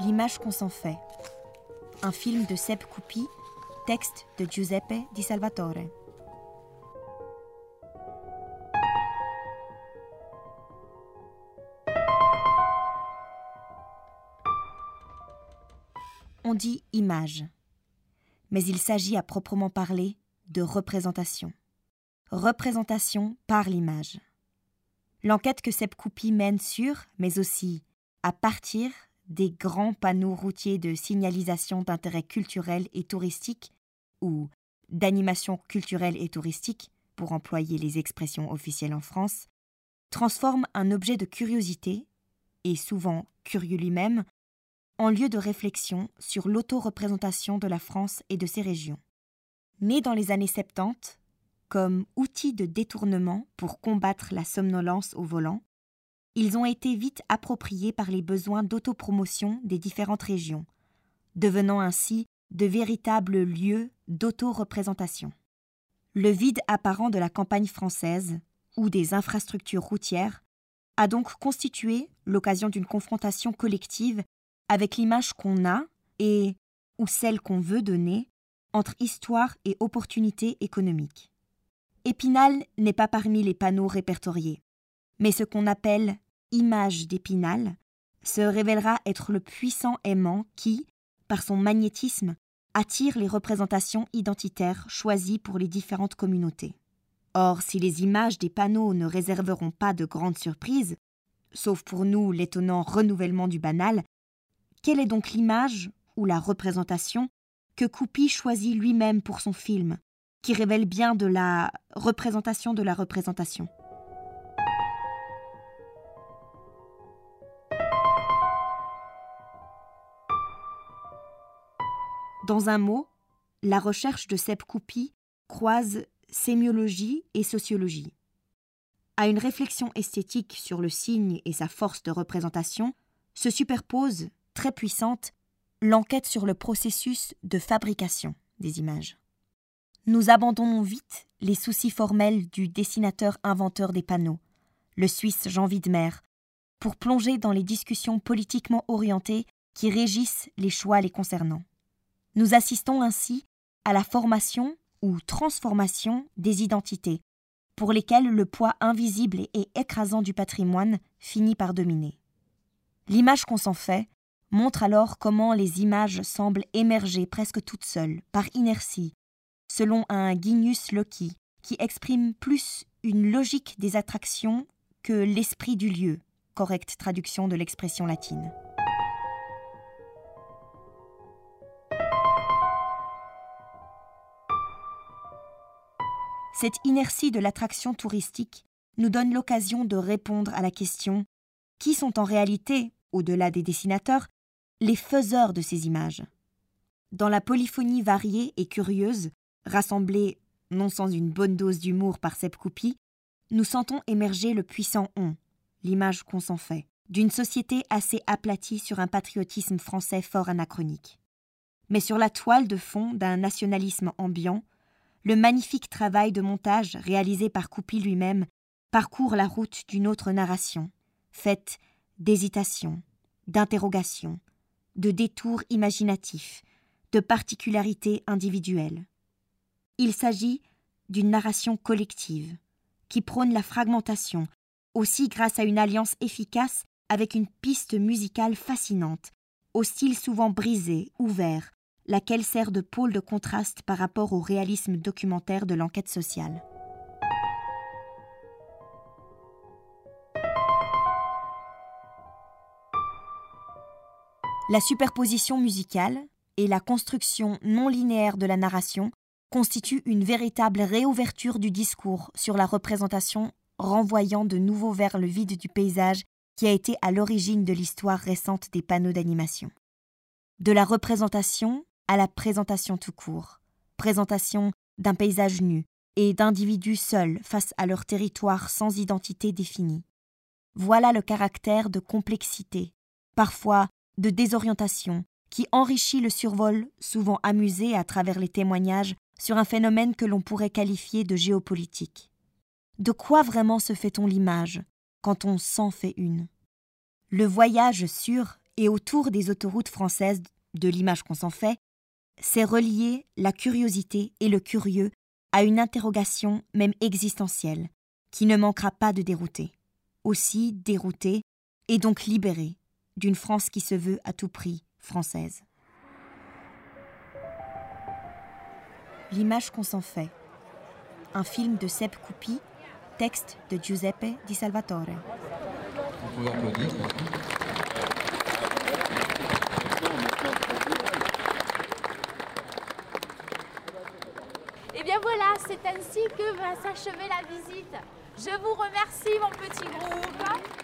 L'image qu'on s'en fait. Un film de Seb Coupi, texte de Giuseppe Di Salvatore. On dit image, mais il s'agit à proprement parler de représentation. Représentation par l'image. L'enquête que Seb Coupi mène sur, mais aussi à partir des grands panneaux routiers de signalisation d'intérêt culturel et touristique, ou d'animation culturelle et touristique, pour employer les expressions officielles en France, transforme un objet de curiosité, et souvent curieux lui-même, en lieu de réflexion sur l'auto-représentation de la France et de ses régions. Né dans les années 70, comme outil de détournement pour combattre la somnolence au volant, ils ont été vite appropriés par les besoins d'autopromotion des différentes régions, devenant ainsi de véritables lieux d'auto-représentation. Le vide apparent de la campagne française, ou des infrastructures routières, a donc constitué l'occasion d'une confrontation collective avec l'image qu'on a et ou celle qu'on veut donner entre histoire et opportunité économique. Épinal n'est pas parmi les panneaux répertoriés, mais ce qu'on appelle image d'Épinal se révélera être le puissant aimant qui, par son magnétisme, attire les représentations identitaires choisies pour les différentes communautés. Or, si les images des panneaux ne réserveront pas de grandes surprises, sauf pour nous l'étonnant renouvellement du banal, quelle est donc l'image ou la représentation que Coupi choisit lui-même pour son film, qui révèle bien de la représentation de la représentation? Dans un mot, la recherche de Seb Coupi croise sémiologie et sociologie. À une réflexion esthétique sur le signe et sa force de représentation se superpose très puissante l'enquête sur le processus de fabrication des images. Nous abandonnons vite les soucis formels du dessinateur-inventeur des panneaux, le Suisse Jean Widmer, pour plonger dans les discussions politiquement orientées qui régissent les choix les concernant. Nous assistons ainsi à la formation ou transformation des identités, pour lesquelles le poids invisible et écrasant du patrimoine finit par dominer. L'image qu'on s'en fait montre alors comment les images semblent émerger presque toutes seules, par inertie, selon un Guignus Loci, qui exprime plus une logique des attractions que l'esprit du lieu, correcte traduction de l'expression latine. Cette inertie de l'attraction touristique nous donne l'occasion de répondre à la question qui sont en réalité, au-delà des dessinateurs, les faiseurs de ces images? Dans la polyphonie variée et curieuse, rassemblée non sans une bonne dose d'humour par Seb Coupi, nous sentons émerger le puissant on, l'image qu'on s'en fait, d'une société assez aplatie sur un patriotisme français fort anachronique. Mais sur la toile de fond d'un nationalisme ambiant, le magnifique travail de montage réalisé par Coupi lui-même parcourt la route d'une autre narration, faite d'hésitation, d'interrogation, de détours imaginatifs, de particularités individuelles. Il s'agit d'une narration collective, qui prône la fragmentation, aussi grâce à une alliance efficace avec une piste musicale fascinante, au style souvent brisé, ouvert, laquelle sert de pôle de contraste par rapport au réalisme documentaire de l'enquête sociale. La superposition musicale et la construction non linéaire de la narration constituent une véritable réouverture du discours sur la représentation renvoyant de nouveau vers le vide du paysage qui a été à l'origine de l'histoire récente des panneaux d'animation. De la représentation à la présentation tout court, présentation d'un paysage nu et d'individus seuls face à leur territoire sans identité définie. Voilà le caractère de complexité, parfois de désorientation qui enrichit le survol, souvent amusé à travers les témoignages, sur un phénomène que l'on pourrait qualifier de géopolitique. De quoi vraiment se fait-on l'image quand on s'en fait une? Le voyage sur et autour des autoroutes françaises de l'image qu'on s'en fait, c'est relier la curiosité et le curieux à une interrogation même existentielle, qui ne manquera pas de dérouter. Aussi dérouter et donc libérée d'une France qui se veut à tout prix française. L'image qu'on s'en fait. Un film de Seb Coupi, texte de Giuseppe Di Salvatore. Et bien voilà, c'est ainsi que va s'achever la visite. Je vous remercie mon petit groupe.